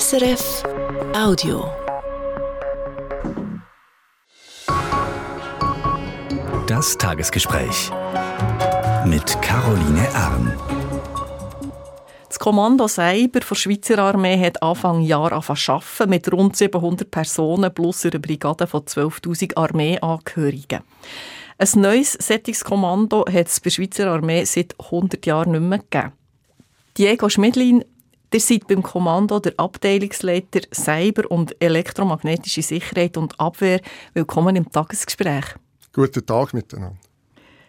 SRF Audio. Das Tagesgespräch mit Caroline Arn. Das Kommando Cyber der Schweizer Armee hat Anfang Jahr angefangen mit rund 700 Personen plus einer Brigade von 12.000 Armeeangehörigen. Ein neues Settungskommando hat es bei der Schweizer Armee seit 100 Jahren nicht mehr gegeben. Diego Schmidlin, ihr seid beim Kommando der Abteilungsleiter Cyber und elektromagnetische Sicherheit und Abwehr. Willkommen im Tagesgespräch. Guten Tag miteinander.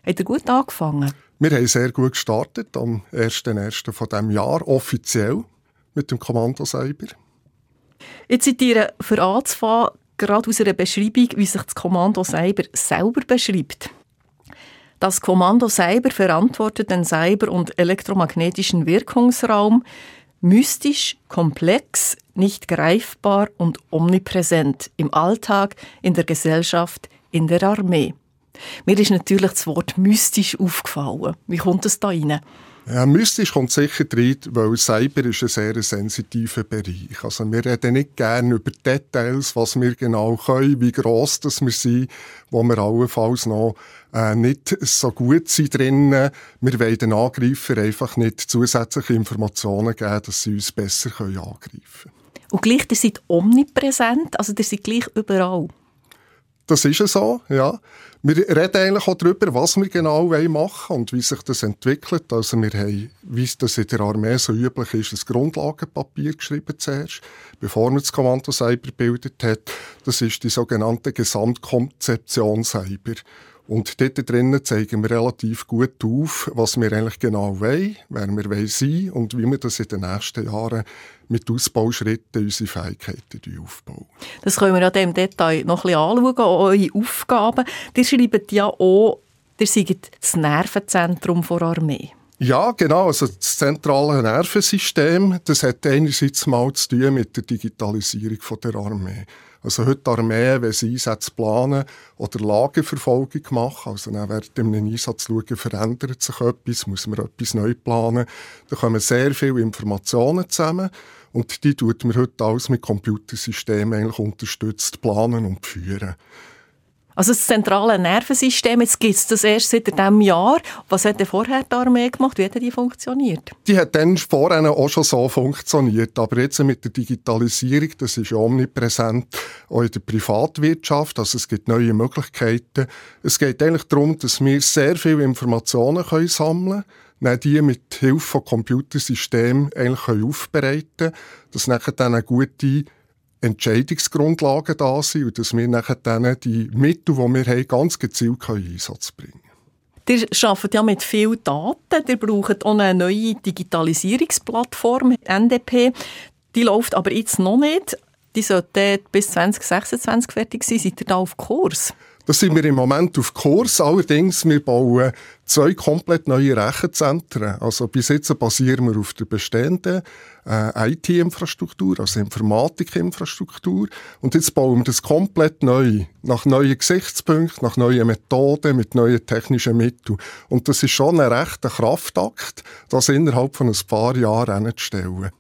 Habt ihr gut angefangen? Wir haben sehr gut gestartet am 1.1. von diesem Jahr, offiziell mit dem Kommando Cyber. Jetzt seid ihr für anzufangen, gerade aus einer Beschreibung, wie sich das Kommando Cyber selber beschreibt. Das Kommando Cyber verantwortet den Cyber- und elektromagnetischen Wirkungsraum, mystisch, komplex, nicht greifbar und omnipräsent im Alltag, in der Gesellschaft, in der Armee. Mir ist natürlich das Wort mystisch aufgefallen. Wie kommt es da rein? Ja, mystisch kommt sicher rein, weil Cyber ist ein sehr sensitiver Bereich. Also wir reden nicht gerne über Details, was wir genau können, wie gross das wir sind, wo wir allenfalls noch äh, nicht so gut sind drinnen. Wir wollen den Angreifer einfach nicht zusätzliche Informationen geben, dass sie uns besser können angreifen können. Und gleich, ihr seid omnipräsent, also ihr seid gleich überall. Das ist so, ja. Wir reden eigentlich auch darüber, was wir genau machen wollen und wie sich das entwickelt. Also wir haben, wie das in der Armee so üblich ist, ein Grundlagenpapier geschrieben zuerst, bevor man das Kommando Cyber gebildet hat. Das ist die sogenannte Gesamtkonzeption Cyber. Und dort drinnen zeigen wir relativ gut auf, was wir eigentlich genau wollen, wer wir wollen sein und wie wir das in den nächsten Jahren mit Ausbauschritten unsere Fähigkeiten aufbauen. Das können wir ja im Detail noch ein bisschen anschauen, eure Aufgaben. Ihr schreibt ja auch, ihr seid das Nervenzentrum der Armee. Ja, genau. Also das zentrale Nervensystem, das hat einerseits mal zu tun mit der Digitalisierung der Armee. Also heute Armee, wenn sie Einsätze planen oder Lageverfolgung machen, also dann während einem Einsatz schauen, verändert sich etwas, muss man etwas neu planen, da kommen sehr viele Informationen zusammen und die tut man heute alles mit Computersystemen eigentlich unterstützt planen und führen. Also das zentrale Nervensystem, jetzt gibt es das erst seit diesem Jahr. Was hat denn vorher die Armee gemacht? Wie hat die funktioniert? Die hat dann vorher auch schon so funktioniert. Aber jetzt mit der Digitalisierung, das ist omnipräsent, auch in der Privatwirtschaft. Also es gibt neue Möglichkeiten. Es geht eigentlich darum, dass wir sehr viele Informationen können sammeln können die mit Hilfe von Computersystemen eigentlich aufbereiten können, dass dann eine gute Entscheidungsgrundlagen da sind und dass wir nachher dann die Mittel, die wir haben, ganz gezielt in Einsatz bringen Ihr arbeitet ja mit vielen Daten. Ihr braucht auch eine neue Digitalisierungsplattform, NDP. Die läuft aber jetzt noch nicht. Die sollte bis 2026 fertig sein. Seid ihr da auf Kurs? Da sind wir im Moment auf Kurs. Allerdings, wir bauen zwei komplett neue Rechenzentren. Also bis jetzt basieren wir auf der bestehenden äh, IT-Infrastruktur, also Informatik-Infrastruktur. Und jetzt bauen wir das komplett neu, nach neuen Gesichtspunkten, nach neuen Methoden, mit neuen technischen Mitteln. Und das ist schon ein rechter Kraftakt, das innerhalb von ein paar Jahren hinzustellen.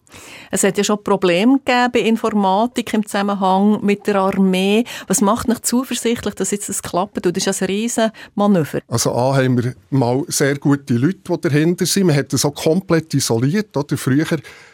Es hat ja schon Probleme gegeben bei Informatik im Zusammenhang mit der Armee. Was macht euch zuversichtlich, dass jetzt das klappt? Das ist ein Riesenmanöver. Also A haben wir mal sehr gute Leute, die dahinter sind. Man hat das auch komplett isoliert. Oder? Früher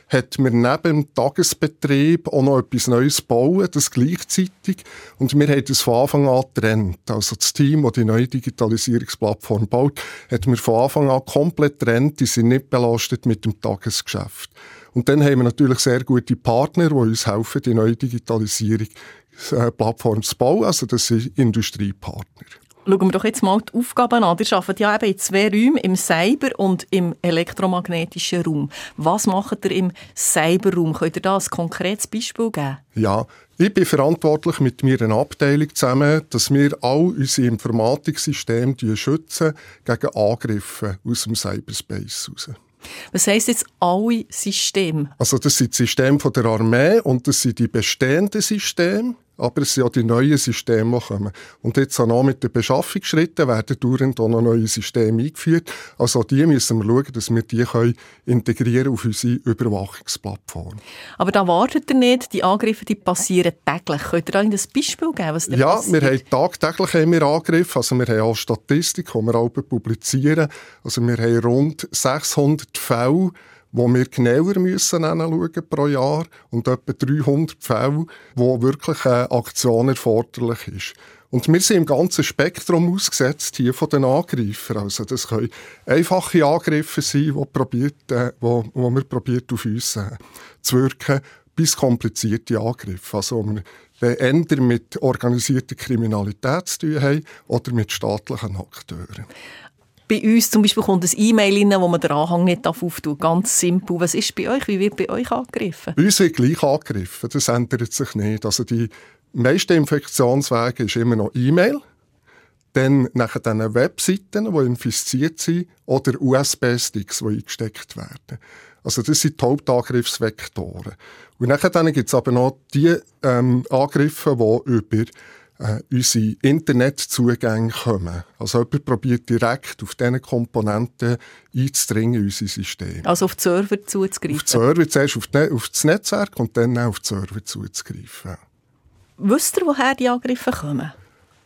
hat man neben dem Tagesbetrieb auch noch etwas Neues bauen, das gleichzeitig. Und wir haben das von Anfang an getrennt. Also das Team, das die neue Digitalisierungsplattform baut, hat mir von Anfang an komplett getrennt. Die sind nicht belastet mit dem Tagesgeschäft. Und dann haben wir natürlich sehr gute Partner, die uns helfen, die neue Digitalisierungsplattform zu bauen. Also das sind Industriepartner. Schauen wir doch jetzt mal die Aufgaben an. Ihr arbeitet ja eben in zwei Räumen, im Cyber- und im elektromagnetischen Raum. Was macht ihr im Cyberraum? Könnt ihr da ein konkretes Beispiel geben? Ja, ich bin verantwortlich mit meiner Abteilung zusammen, dass wir all unsere Informatiksysteme schützen gegen Angriffe aus dem Cyberspace heraus. Was heisst jetzt alle Systeme? Also das sind die Systeme der Armee und das sind die bestehenden Systeme aber es sind auch die neuen Systeme, die kommen. Und jetzt auch noch mit den Beschaffungsschritten werden dauernd auch noch neue Systeme eingeführt. Also die müssen wir schauen, dass wir die können integrieren auf unsere Überwachungsplattform. Aber da wartet ihr nicht, die Angriffe die passieren täglich. Könnt ihr euch ein Beispiel geben, was da Ja, passiert? wir haben tagtäglich haben wir Angriffe, also wir haben auch Statistik, die wir auch publizieren. Also wir haben rund 600 Fälle, wo wir genauer müssen anschauen pro Jahr und etwa 300 Fälle, wo wirklich eine Aktion erforderlich ist. Und wir sind im ganzen Spektrum ausgesetzt hier von den Angreifern. Also das können einfache Angriffe sein, wo, probiert, äh, wo, wo wir probiert auf uns äh, zu wirken, bis komplizierte Angriffe. Also wo wir entweder mit organisierter Kriminalität zu tun haben oder mit staatlichen Akteuren. Bei uns zum Beispiel kommt ein E-Mail rein, wo man den Anhang nicht auftun darf. Ganz simpel. Was ist bei euch? Wie wird bei euch angegriffen? Bei uns wird gleich angegriffen. Das ändert sich nicht. Also die meisten Infektionswege ist immer noch E-Mail. Dann nachher dann Webseiten, die infiziert sind, oder USB-Sticks, die eingesteckt werden. Also das sind die Hauptangriffsvektoren. Und nachher dann gibt es aber noch die ähm, Angriffe, die über äh, unsere Internetzugänge kommen. Also jemand probiert direkt auf diese Komponenten einzudringen in unser System. Also auf die Server zuzugreifen? Auf die Server, zuerst auf, die, auf das Netzwerk und dann auch auf die Server zuzugreifen. Wisst ihr, woher die Angriffe kommen?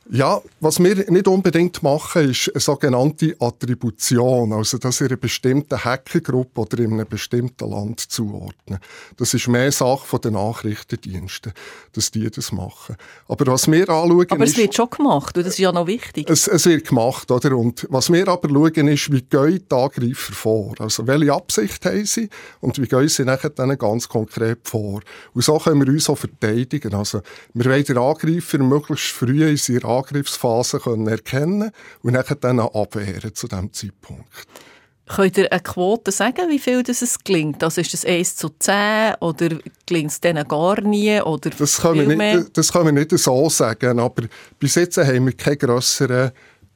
Ja, was wir nicht unbedingt machen, ist eine sogenannte Attribution, also das in einer bestimmten Hackergruppe oder in einem bestimmten Land zuordnen. Das ist mehr Sache von den Nachrichtendiensten, dass die das machen. Aber was wir anschauen Aber ist... es wird schon gemacht, und das ist ja noch wichtig. Es, es wird gemacht, oder? Und was wir aber schauen, ist, wie gehen die Angreifer vor? Also, welche Absicht haben sie? Und wie gehen sie nachher dann ganz konkret vor? Und so können wir uns auch verteidigen. Also, wir wollen den Angreifer möglichst früh in seiner Angriffsphase können erkennen und nachher dann auch abwehren zu diesem Zeitpunkt. Könnt ihr eine Quote sagen, wie viel das es gelingt? Also ist das 1 zu 10 oder gelingt es denen gar nie? Oder Das können, wir nicht, das können wir nicht so sagen, aber bis jetzt haben wir keinen grösseren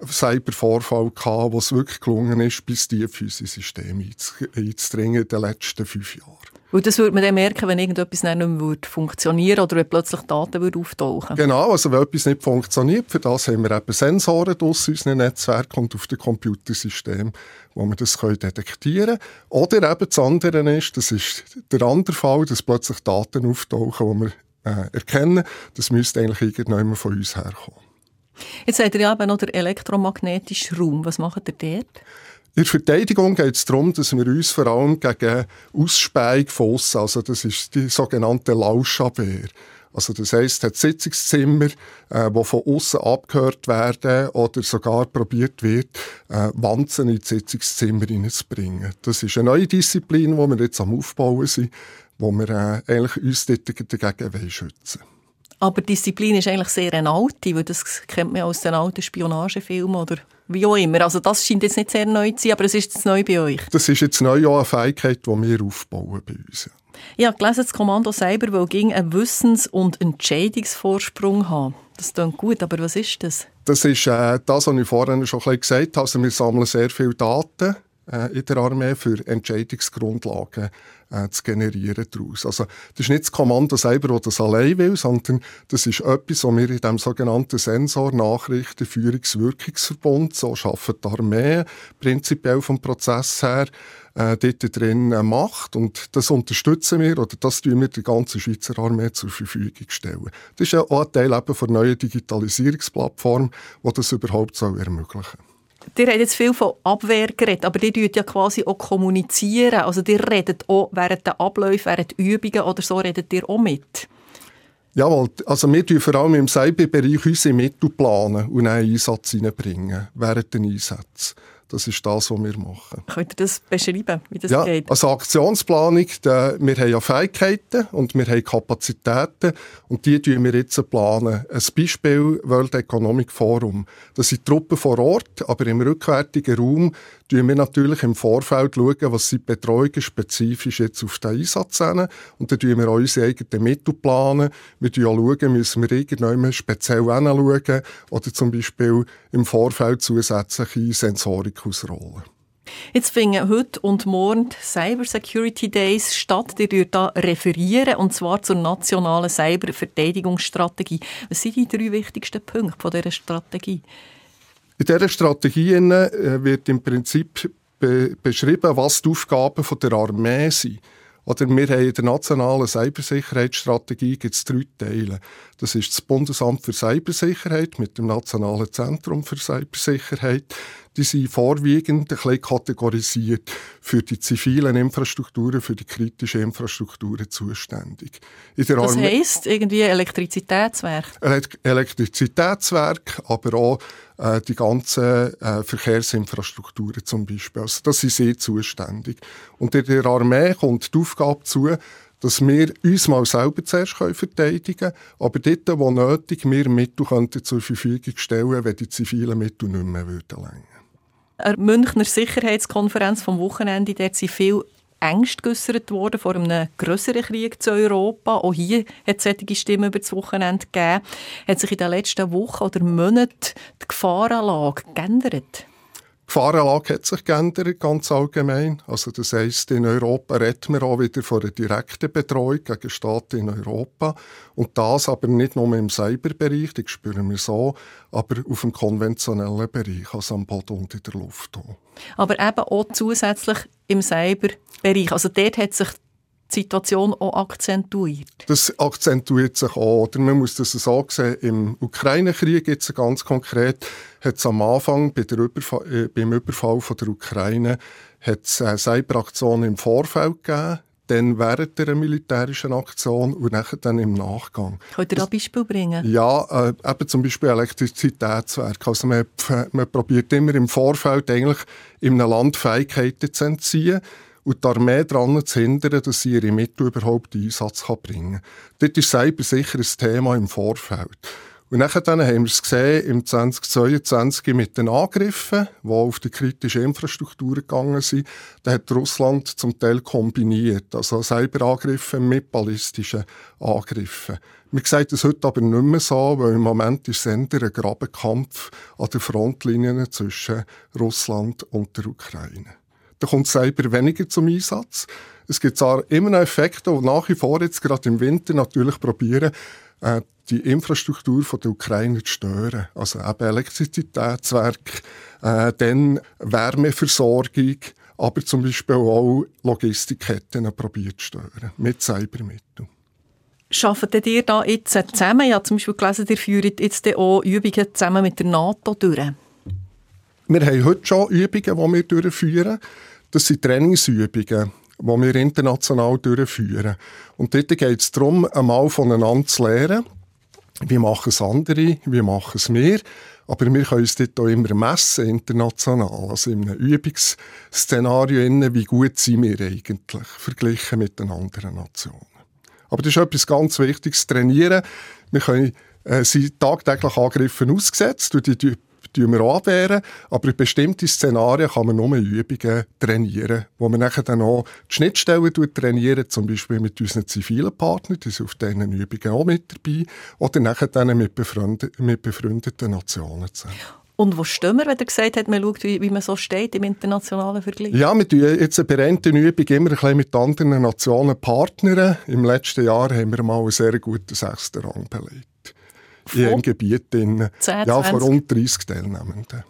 Cybervorfall gehabt, wo es wirklich gelungen ist, bis tief in unser System einz- einzudringen in den letzten fünf Jahren. Weil das würde man dann merken, wenn irgendetwas nicht mehr würde funktionieren oder wenn plötzlich Daten würde auftauchen Genau, also wenn etwas nicht funktioniert, für das haben wir eben Sensoren aus unseren Netzwerken und auf dem Computersystem, wo wir das können detektieren können. Oder eben das andere ist, das ist der andere Fall, dass plötzlich Daten auftauchen, die wir äh, erkennen. Das müsste eigentlich irgendjemand von uns herkommen. Jetzt seid ihr ja eben noch der elektromagnetische Raum. Was macht ihr dort? In der Verteidigung geht es darum, dass wir uns vor allem gegen Ausspähung von aussen, also das ist die sogenannte Lauschabwehr. Also das heisst, hat Sitzungszimmer, äh, die von außen abgehört werden oder sogar probiert wird, äh, Wanzen in die Sitzungszimmer hineinzubringen. Das ist eine neue Disziplin, die wir jetzt am Aufbauen sind, wo wir äh, eigentlich uns dagegen wollen schützen Aber Disziplin ist eigentlich sehr eine alte, weil das kennt man aus den alten Spionagefilmen oder wie auch immer. Also das scheint jetzt nicht sehr neu zu sein, aber es ist jetzt neu bei euch. Das ist jetzt neu auch eine Fähigkeit, die wir aufbauen bei uns. Ich habe gelesen, das Kommando selber will gegen einen Wissens- und Entscheidungsvorsprung haben. Das klingt gut, aber was ist das? Das ist äh, das, was ich vorhin schon ein bisschen gesagt habe. Also wir sammeln sehr viele Daten in der Armee für Entscheidungsgrundlagen äh, zu generieren daraus. Also das ist nicht das Kommando selber, das das allein will, sondern das ist etwas, was wir in dem sogenannten Sensor Nachrichten Führungswirkungsverbund, so arbeitet die Armee prinzipiell vom Prozess her, äh, dort drin äh, macht. Und das unterstützen wir oder das tun wir der ganzen Schweizer Armee zur Verfügung stellen. Das ist ja auch ein Teil eben der neuen Digitalisierungsplattform, die das überhaupt soll ermöglichen Ihr habt jetzt viel von Abwehr geredet, aber die tut ja quasi auch kommunizieren. Also ihr redet auch während der Abläufe, während Übungen oder so redet ihr auch mit. Jawohl, also wir tun vor allem im Cyberbereich unsere Mittel planen und einen Einsatz hineinbringen während den Einsätzen. Das ist das, was wir machen. Könnt ihr das beschreiben, wie das ja, geht? also Aktionsplanung, da, wir haben ja Fähigkeiten und wir haben Kapazitäten und die planen wir jetzt. planen. Ein Beispiel World Economic Forum. Das sind Truppen vor Ort, aber im rückwärtigen Raum schauen wir natürlich im Vorfeld, schauen, was sind Betreuungen spezifisch jetzt auf den Einsatz hin. Und dann planen wir auch unsere eigenen Mittel. Planen. Wir schauen, müssen wir irgendjemand speziell hinschauen oder zum Beispiel im Vorfeld zusätzliche Sensorik ausrollen. Jetzt finden heute und morgen Cyber Security Days statt. Ihr dürft da referieren, und zwar zur nationalen Cyberverteidigungsstrategie. Was sind die drei wichtigsten Punkte dieser Strategie? In dieser Strategie äh, wird im Prinzip beschrieben, was die Aufgaben der Armee sind. Oder wir haben in der nationalen Cybersicherheitsstrategie gibt's drei Teile. Das ist das Bundesamt für Cybersicherheit mit dem Nationalen Zentrum für Cybersicherheit. Die sind vorwiegend ein bisschen kategorisiert für die zivilen Infrastrukturen, für die kritischen Infrastrukturen zuständig. das heisst irgendwie Elektrizitätswerk? Elektrizitätswerk, aber auch äh, die ganzen äh, Verkehrsinfrastrukturen zum Beispiel. Also das sind sie zuständig. Und in der Armee kommt die Aufgabe zu, dass wir uns mal selber zuerst verteidigen können, aber dort, wo nötig, wir Mittel zur Verfügung stellen, wenn die zivilen Mittel nicht mehr würden länger. Eine Münchner Sicherheitskonferenz vom Wochenende, dort sind viele Ängste geäußert worden vor einem größeren Krieg zu Europa. Auch hier hat es solche Stimmen über das Wochenende gegeben. Hat sich in den letzten Wochen oder Monaten die Gefahrenlage geändert? Die Gefahrenlage hat sich geändert, ganz allgemein. Also das heisst, in Europa reden wir auch wieder von einer direkten Betreuung gegen Staaten in Europa. Und das aber nicht nur im Cyberbereich, das spüren wir so, aber auf dem konventionellen Bereich, also am Boden und in der Luft. Auch. Aber eben auch zusätzlich im Cyberbereich. Also dort hat sich die Situation auch akzentuiert? Das akzentuiert sich auch. Oder man muss das so sehen, im Ukraine-Krieg jetzt ganz konkret, hat es am Anfang bei der Überfall, äh, beim Überfall von der Ukraine hat es eine Cyberaktion im Vorfeld gegeben, dann während der militärischen Aktion und nachher dann im Nachgang. Könnt ihr da Beispiel bringen? Ja, äh, eben zum Beispiel Elektrizitätswerke. Also man, man probiert immer im Vorfeld eigentlich in einem Land Fähigkeiten zu entziehen und die Armee daran zu hindern, dass sie ihre Mittel überhaupt in Einsatz bringen kann. Dort ist Cyber sicher ein Thema im Vorfeld. Und nachher dann haben wir es gesehen im 2022 mit den Angriffen, die auf die kritische Infrastruktur gegangen sind. Da hat Russland zum Teil kombiniert, also Cyberangriffe mit ballistischen Angriffen. Wir sehen das heute aber nicht mehr so, weil im Moment ist es ein Grabenkampf an den Frontlinien zwischen Russland und der Ukraine da kommt Cyber weniger zum Einsatz. Es gibt zwar immer noch Effekte, die nach wie vor jetzt gerade im Winter natürlich probieren, äh, die Infrastruktur von der Ukraine zu stören. Also eben Elektrizitätswerk, äh, dann Wärmeversorgung, aber zum Beispiel auch Logistikketten probiert zu stören mit Cybermitteln. Arbeitet ihr da jetzt zusammen? Ja, zum Beispiel gelesen, ihr führt jetzt auch Übungen zusammen mit der NATO durch. Wir haben heute schon Übungen, die wir durchführen. Das sind Trainingsübungen, die wir international durchführen. Und dort geht es darum, einmal voneinander zu lernen. Wie machen es andere? Wie machen es wir? Aber wir können uns dort auch immer messen, international. Also in einem Übungsszenario, wie gut sind wir eigentlich, verglichen mit den anderen Nationen. Aber das ist etwas ganz Wichtiges, trainieren. Wir können äh, sind tagtäglich Angriffen ausgesetzt durch die tun wir abwehren, aber in bestimmten Szenarien kann man nur Übungen trainieren, wo man nachher dann auch die Schnittstellen trainieren, zum Beispiel mit unseren zivilen Partnern, die sind auf diesen Übungen auch mit dabei, oder nachher dann mit, befreund mit befreundeten Nationen zusammen. Und wo stehen wir, wenn er gesagt hat, man schaut, wie, wie man so steht im internationalen Vergleich? Ja, wir tun jetzt bei der Übung immer ein bisschen mit anderen Nationen partnern. Im letzten Jahr haben wir mal einen sehr guten sechsten Rang belegt in einem Gebiet in, 10, ja, von rund 30 Teilnehmenden.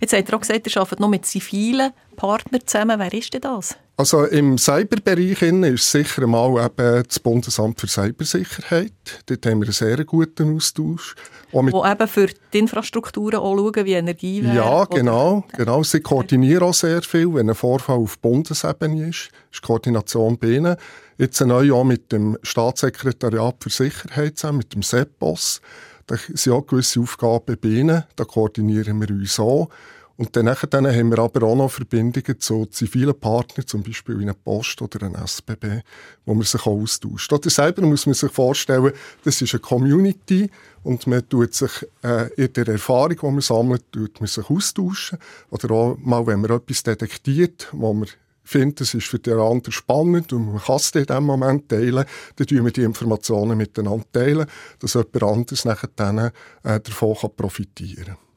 Jetzt hat er auch gesagt, ihr arbeitet noch mit zivilen Partnern zusammen. Wer ist denn das? Also im Cyberbereich ist sicher mal eben das Bundesamt für Cybersicherheit. Dort haben wir einen sehr guten Austausch. Wo eben für die Infrastrukturen auch schauen, wie Energie wäre. Ja, genau, genau. Sie koordinieren auch sehr viel. Wenn ein Vorfall auf Bundesebene ist, ist die Koordination bei ihnen. Jetzt neu auch mit dem Staatssekretariat für Sicherheit zusammen, mit dem SEPOS. Da sind auch gewisse Aufgaben bei ihnen. Da koordinieren wir uns auch. Und dann, haben wir aber auch noch Verbindungen zu zivilen Partnern, zum Beispiel in einer Post oder einer SBB, wo man sich auch austauscht. Oder selber muss man sich vorstellen, das ist eine Community und man tut sich äh, in der Erfahrung, die man sammelt, tut man sich austauschen. Oder auch mal, wenn man etwas detektiert, wo man findet, es ist für den anderen spannend und man kann es in diesem Moment teilen, dann teilen wir die Informationen miteinander teilen, dass jemand anderes nachher dann, äh, davon profitieren kann.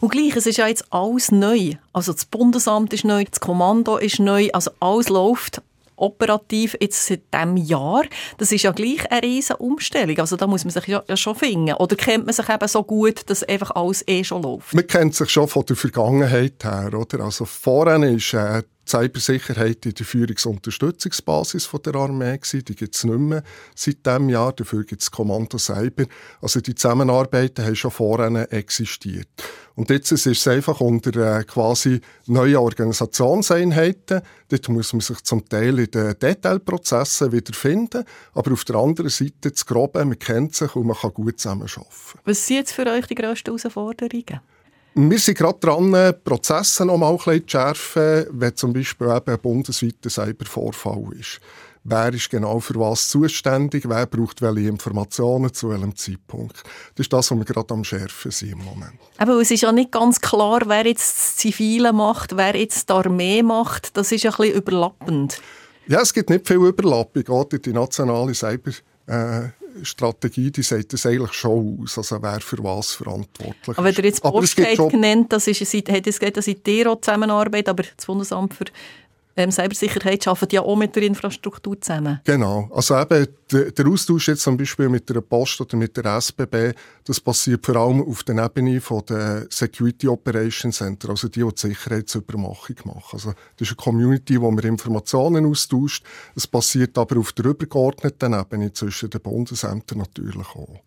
Und gleich, es ist ja jetzt alles neu. Also das Bundesamt ist neu, das Kommando ist neu, also alles läuft operativ jetzt seit diesem Jahr. Das ist ja gleich eine riesige Umstellung. Also da muss man sich ja, schon finden. Oder kennt man sich eben so gut, dass einfach alles eh schon läuft? Man kennt sich schon von der Vergangenheit her, oder? Also vorhin ist äh, die Cybersicherheit in der Führungsunterstützungsbasis der Armee gewesen. Die gibt es nicht mehr seit diesem Jahr. Dafür gibt es Kommando Cyber. Also die Zusammenarbeiten haben schon vorhin existiert. Und jetzt ist es einfach unter äh, quasi neuen Organisationseinheiten. Dort muss man sich zum Teil in den Detailprozessen wiederfinden. Aber auf der anderen Seite das Grobe, man kennt sich und man kann gut zusammenarbeiten. Was sind jetzt für euch die grössten Herausforderungen? Wir sind gerade dran, Prozesse noch mal ein bisschen zu schärfen, wenn zum Beispiel eben ein bundesweiter Cybervorfall ist. Wer ist genau für was zuständig? Wer braucht welche Informationen zu welchem Zeitpunkt? Das ist das, was wir gerade am schärfen sind im Moment. Aber es ist ja nicht ganz klar, wer jetzt das Zivile macht, wer jetzt die Armee macht. Das ist ein bisschen überlappend. Ja, es gibt nicht viel Überlappung. Gerade die nationale Cyber- äh, Strategie, die sagt das eigentlich schon aus, also wer für was verantwortlich ist. Aber wenn ihr jetzt Postgate genannt, das ist, hat es geht, dass in der zusammenarbeitet, aber das Bundesamt für ähm, Cybersicherheit arbeitet ja auch mit der Infrastruktur zusammen. Genau. Also eben der, Austausch jetzt zum Beispiel mit der Post oder mit der SBB, das passiert vor allem auf der Ebene von der Security Operation Center, also die, die die Sicherheitsübermachung machen. Also das ist eine Community, wo man Informationen austauscht. Es passiert aber auf der übergeordneten Ebene zwischen den Bundesämtern natürlich auch.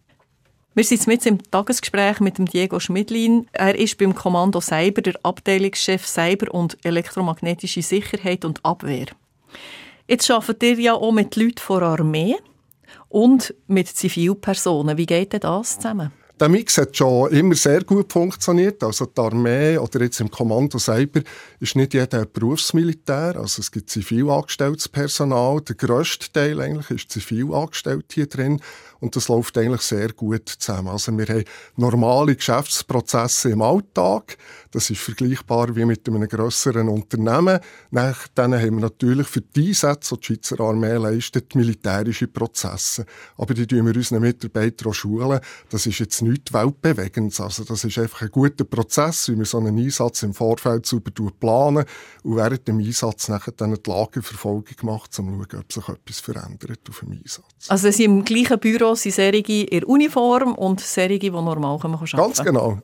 Wir sind jetzt im Tagesgespräch mit dem Diego Schmidlin. Er ist beim Kommando Cyber der Abteilungschef Cyber und elektromagnetische Sicherheit und Abwehr. Jetzt arbeitet ihr ja auch mit Leuten von der Armee und mit Zivilpersonen. Wie geht denn das zusammen? Der Mix hat schon immer sehr gut funktioniert. Also die Armee oder jetzt im Kommando selber ist nicht jeder Berufsmilitär. Also es gibt zivilangestelltes Personal. Der grösste Teil eigentlich ist zivilangestellt hier drin. Und das läuft eigentlich sehr gut zusammen. Also wir haben normale Geschäftsprozesse im Alltag. Das ist vergleichbar wie mit einem grösseren Unternehmen. Nach dann haben wir natürlich für die Einsätze, die die Schweizer Armee leistet, militärische Prozesse. Aber die tun wir unseren Mitarbeitern auch schulen. Das ist jetzt nichts Weltbewegendes. Also das ist einfach ein guter Prozess, wie man so einen Einsatz im Vorfeld sauber planen und während dem Einsatz nachher dann die Lageverfolgung macht, um zu schauen, ob sich etwas verändert auf dem Einsatz. Also Sie im gleichen Büro sind Serige in Uniform und Serige, die normal arbeiten können. Ganz genau.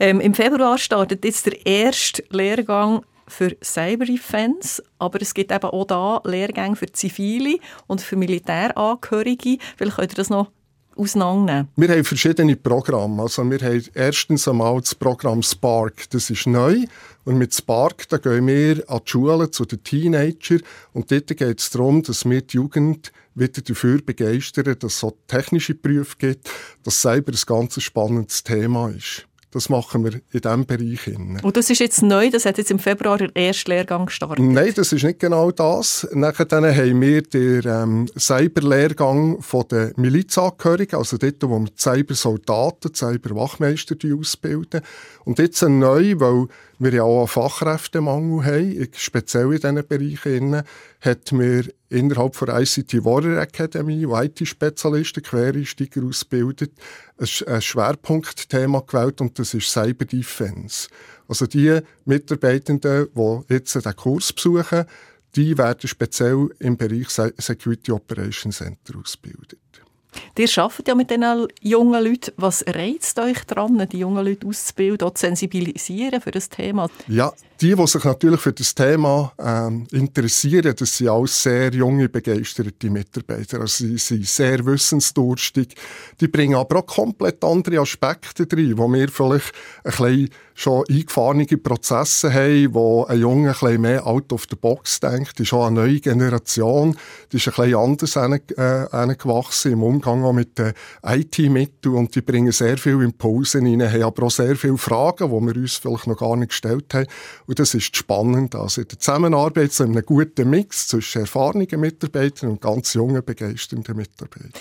Ähm, Im Februar startet jetzt der erste Lehrgang für Cyber-Defense, aber es gibt eben auch da Lehrgänge für Zivile und für Militärangehörige. Vielleicht könnt ihr das noch auseinandernehmen? Wir haben verschiedene Programme. Also wir haben erstens einmal das Programm Spark, das ist neu. Und mit Spark da gehen wir an die Schulen zu den Teenagern und dort geht es darum, dass wir die Jugend wieder dafür begeistern, dass es so technische Berufe gibt, dass selber ein ganz spannendes Thema ist. Das machen wir in diesem Bereich. Und das ist jetzt neu, das hat jetzt im Februar der erste Lehrgang gestartet? Nein, das ist nicht genau das. Nachher haben wir den ähm, Cyberlehrgang der Milizangehörigen, also dort, wo wir Cybersoldaten, Cyberwachmeister ausbilden. Und jetzt neu, weil wir ja auch einen Fachkräftemangel haben, speziell in diesen Bereichen, hat mir innerhalb der ICT Warrior Academy, wo IT-Spezialisten, Quereinsteiger ausbildet, ein Schwerpunktthema gewählt und das ist Cyber Defense. Also die Mitarbeitenden, die jetzt den Kurs besuchen, die werden speziell im Bereich Security Operation Center ausgebildet. Ihr arbeitet ja mit diesen jungen Leuten. Was reizt euch daran, die jungen Leute auszubilden, zu sensibilisieren für das Thema? Ja, die, die sich natürlich für das Thema ähm, interessieren, das sind auch sehr junge, begeisterte Mitarbeiter. Also sie sind sehr wissensdurstig. Die bringen aber auch komplett andere Aspekte rein, wo wir vielleicht ein bisschen schon eingefahrene Prozesse haben, wo ein Junge ein bisschen mehr out of the box denkt. Das ist auch eine neue Generation. Die ist ein bisschen anders herangewachsen äh, im Umgang auch mit den IT-Mitteln und die bringen sehr viele Impulse rein, haben aber auch sehr viele Fragen, die wir uns vielleicht noch gar nicht gestellt haben. Das ist spannend. Also in der Zusammenarbeit in einem guten Mix zwischen erfahrenen Mitarbeitern und ganz jungen, begeisternden Mitarbeitern.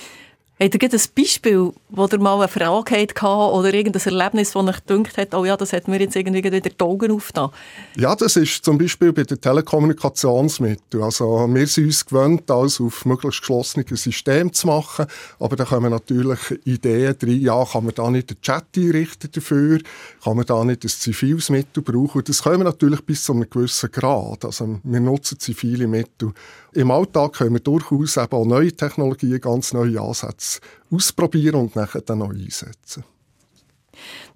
Habt ihr ein Beispiel, wo ihr mal eine Frage hattet oder irgendein Erlebnis, das euch gedacht hat, oh ja, das hat mir jetzt irgendwie wieder die Augen aufgetan? Ja, das ist zum Beispiel bei den Telekommunikationsmitteln. Also wir sind uns gewöhnt, alles auf möglichst geschlossene System zu machen, aber da kommen natürlich Ideen drin, ja, kann man da nicht den Chat einrichten dafür, kann man da nicht ein ziviles Mittel brauchen. Und das können wir natürlich bis zu einem gewissen Grad. Also wir nutzen zivile Mittel. Im Alltag können wir durchaus eben auch neue Technologien, ganz neue Ansätze ausprobieren und dann neu einsetzen.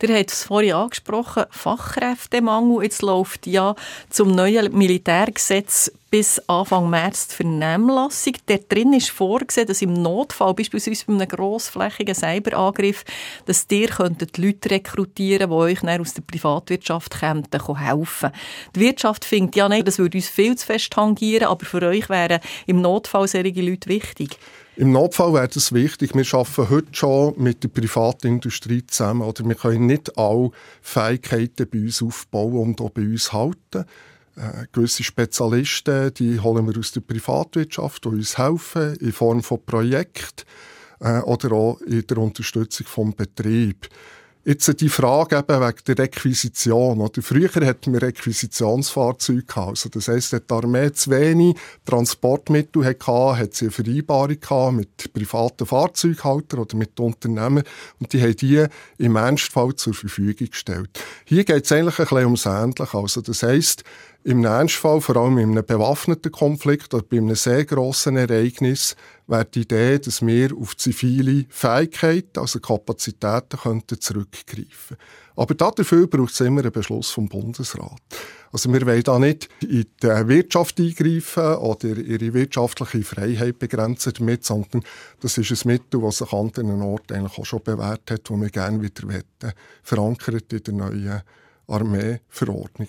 Der hat es vorhin angesprochen, Fachkräftemangel. Jetzt läuft ja zum neuen Militärgesetz bis Anfang März die Vernehmlassung. Der drin ist vorgesehen, dass im Notfall, beispielsweise bei einem grossflächigen Cyberangriff, dass ihr könntet Leute rekrutieren, die euch dann aus der Privatwirtschaft helfen könnten. Die Wirtschaft findet ja nicht, das würde uns viel zu fest tangieren, aber für euch wären im Notfall solche Leute wichtig. Im Notfall wäre es wichtig, wir arbeiten heute schon mit der Privatindustrie zusammen. Oder wir können nicht alle Fähigkeiten bei uns aufbauen und auch bei uns halten. Äh, gewisse Spezialisten, die holen wir aus der Privatwirtschaft, die uns helfen in Form von Projekten äh, oder auch in der Unterstützung vom Betrieb. Jetzt die Frage eben wegen der Requisition. Oder? Früher hatten wir Requisitionsfahrzeuge gehabt. Also das heisst, die Armee zu wenig Transportmittel hatte, hat sie eine Vereinbarung gehabt mit privaten Fahrzeughaltern oder mit Unternehmen und die haben die im Ernstfall zur Verfügung gestellt. Hier geht es eigentlich ein bisschen ums Ähnliche. Also das heisst, im Ernstfall, vor allem in einem bewaffneten Konflikt oder bei einem sehr grossen Ereignis, wäre die Idee, dass wir auf zivile Fähigkeiten, also Kapazitäten, könnten zurückgreifen Aber dafür braucht es immer einen Beschluss vom Bundesrat. Also wir wollen da nicht in die Wirtschaft eingreifen oder ihre wirtschaftliche Freiheit begrenzen damit, sondern das ist ein Mittel, das sich an anderen Orten eigentlich auch schon bewährt hat, wo wir gerne wieder wetten, verankert in der neuen Armeeverordnung.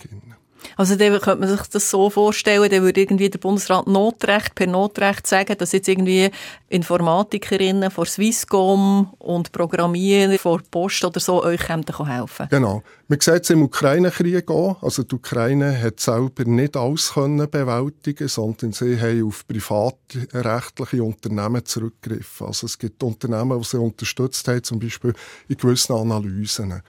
Also dann könnte man sich das so vorstellen, dann würde irgendwie der Bundesrat Notrecht per Notrecht sagen, dass jetzt irgendwie Informatikerinnen von Swisscom und Programmierer von Post oder so euch helfen können. Genau. Man sieht es im Ukraine-Krieg auch. Also die Ukraine hat selber nicht alles können bewältigen sondern sie haben auf privatrechtliche Unternehmen zurückgegriffen. Also es gibt Unternehmen, die sie unterstützt haben, zum Beispiel in gewissen Analysen.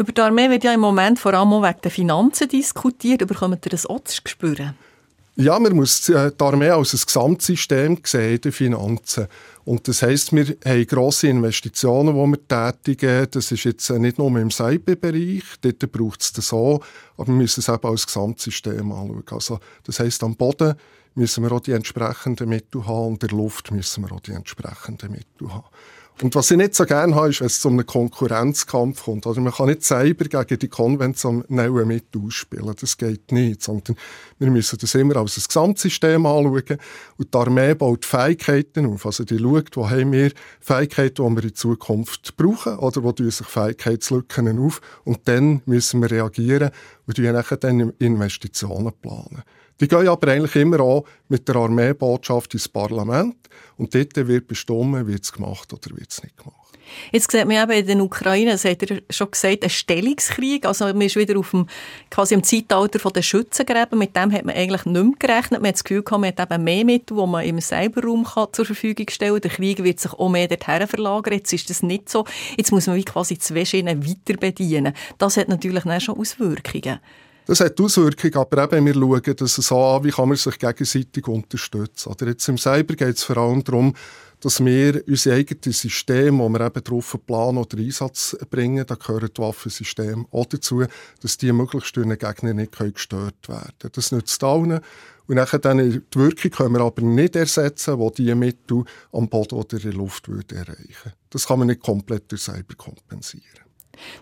Über die Armee wird ja im Moment vor allem auch wegen der Finanzen diskutiert. Bekommt ihr das auch zu spüren? Ja, man muss äh, die Armee als ein Gesamtsystem sehen den Finanzen. Und das heisst, wir haben grosse Investitionen, die wir tätigen. Das ist jetzt äh, nicht nur im Cyberbereich, dort braucht es das so, aber wir müssen es eben als Gesamtsystem anschauen. Also, das heisst, am Boden müssen wir auch die entsprechenden Mittel haben und in der Luft müssen wir auch die entsprechenden Mittel haben. Und was ich nicht so gerne habe, ist, wenn es zu einem Konkurrenzkampf kommt. Also man kann nicht selber gegen die konventionellen Mittel ausspielen. Das geht nicht. Sondern wir müssen das immer als ein Gesamtsystem anschauen. Und die Armee baut Fähigkeiten auf. Also die schaut, wo haben wir Fähigkeiten, die wir in Zukunft brauchen oder wo sich Fähigkeitslücken auf. Und dann müssen wir reagieren und dann Investitionen planen. Die gehen aber eigentlich immer auch mit der Armeebotschaft ins Parlament und dort wird bestimmt, wird es gemacht oder wird es nicht gemacht. Jetzt sieht man eben in der Ukraine, das hat er schon gesagt, ein Stellungskrieg. Also man ist wieder auf dem, quasi im Zeitalter der Schützengräben. Mit dem hat man eigentlich nicht mehr gerechnet. Man hat das Gefühl gehabt, man hat eben mehr Mittel, die man im Cyberraum kann zur Verfügung stellen. Der Krieg wird sich auch mehr dorthin verlagern. Jetzt ist das nicht so. Jetzt muss man wie quasi zwei Schienen weiter bedienen. Das hat natürlich dann schon Auswirkungen. Das hat Auswirkungen, aber eben wir schauen das so an, wie kann man sich gegenseitig unterstützen. Oder jetzt im Cyber geht es vor allem darum, dass wir unser eigenes System, das wir eben drauf planen oder Einsatz bringen, da gehören die Waffensysteme auch dazu, dass die möglichst durch einen Gegner nicht gestört werden können. Das nützt allen. Und nachher dann die Wirkung können wir aber nicht ersetzen, die diese Mittel am Boden oder in der Luft erreichen. Das kann man nicht komplett durch Cyber kompensieren.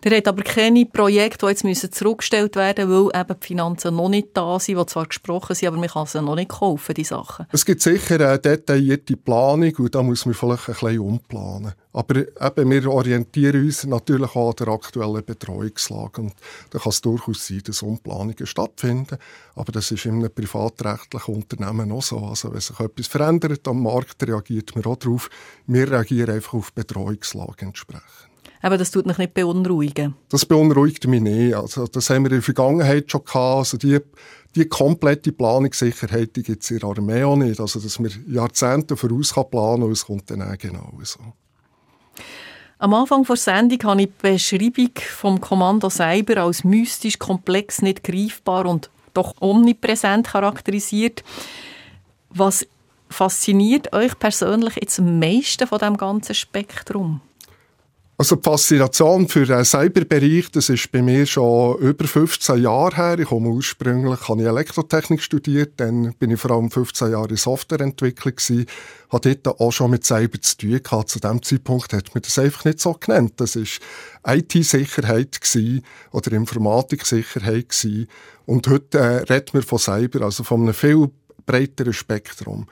Der hat aber keine Projekte, die jetzt müssen zurückgestellt werden müssen, weil eben die Finanzen noch nicht da sind, die zwar gesprochen sind, aber man kann sie noch nicht kaufen, die Sachen. Es gibt sicher eine detaillierte Planung und da muss man vielleicht ein bisschen umplanen. Aber eben, wir orientieren uns natürlich auch an der aktuellen Betreuungslage und da kann es durchaus sein, dass Umplanungen stattfinden, aber das ist in einem privatrechtlichen Unternehmen auch so. Also wenn sich etwas verändert am Markt, reagiert man auch darauf. Wir reagieren einfach auf die Betreuungslage entsprechend. Aber das tut mich nicht beunruhigen. Das beunruhigt mich nicht. Also, das haben wir in der Vergangenheit schon gehabt. Also die, die komplette Planungssicherheit gibt es in der Armee auch nicht. Also, dass man Jahrzehnte voraus kann planen und es kommt dann auch genau so. Am Anfang der Sendung habe ich die Beschreibung vom Kommando Cyber als mystisch, komplex, nicht greifbar und doch omnipräsent charakterisiert. Was fasziniert euch persönlich jetzt am meisten von dem ganzen Spektrum? Also die Faszination für den Cyberbereich, das ist bei mir schon über 15 Jahre her. Ich komme ursprünglich, habe ich Elektrotechnik studiert, dann bin ich vor allem 15 Jahre in Softwareentwicklung gewesen, habe dort auch schon mit Cyber zu tun gehabt. Zu dem Zeitpunkt hat man das einfach nicht so genannt. Das ist IT-Sicherheit oder Informatik-Sicherheit Und heute äh, redet man von Cyber, also von einem viel breiteren Spektrum.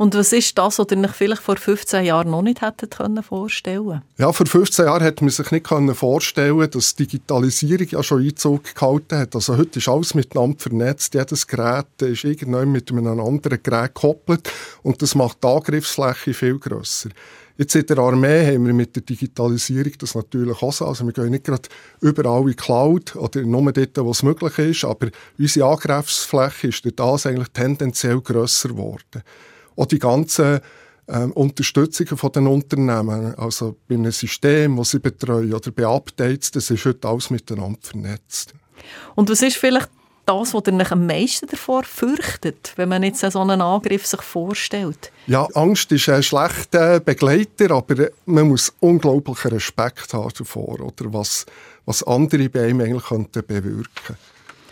Und was ist das, was ihr euch vielleicht vor 15 Jahren noch nicht hättet vorstellen Ja, vor 15 Jahren hätte man sich nicht vorstellen dass Digitalisierung ja schon Einzug gehalten hat. Also heute ist alles miteinander vernetzt. Jedes Gerät ist irgendwann mit einem anderen Gerät gekoppelt und das macht die Angriffsfläche viel grösser. Jetzt in der Armee haben wir mit der Digitalisierung das natürlich auch so. Also wir gehen nicht gerade überall in die Cloud oder nur dort, wo es möglich ist, aber unsere Angriffsfläche ist durch das eigentlich tendenziell grösser geworden. Auch die ganzen ähm, Unterstützungen von den Unternehmen, also bei einem System, das sie betreuen oder bei Updates, das ist heute alles miteinander vernetzt. Und was ist vielleicht das, was ihr am meisten davor fürchtet, wenn man jetzt so einen Angriff sich vorstellt? Ja, Angst ist ein schlechter Begleiter, aber man muss unglaublichen Respekt haben davor, oder was, was andere bei einem eigentlich könnten bewirken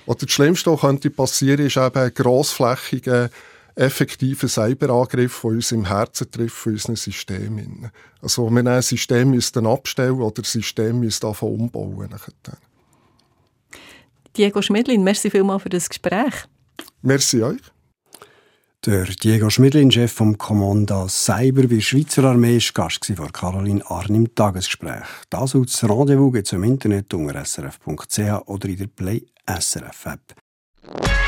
Oder das Schlimmste, was könnte passieren, ist eben ein grossflächiger effektiven Cyberangriff, der uns im Herzen trifft von unseren Systemen. Also wir ein System müssten abstellen oder das System müssten umbauen. Diego Schmidlin, merci vielmals für das Gespräch. Merci euch. Der Diego Schmidlin, Chef vom Kommando Cyber bei der Schweizer Armee, war Gast von Caroline Arn im Tagesgespräch. Das als Rendezvous gibt es im Internet unter srf.ch oder in der Play SRF App.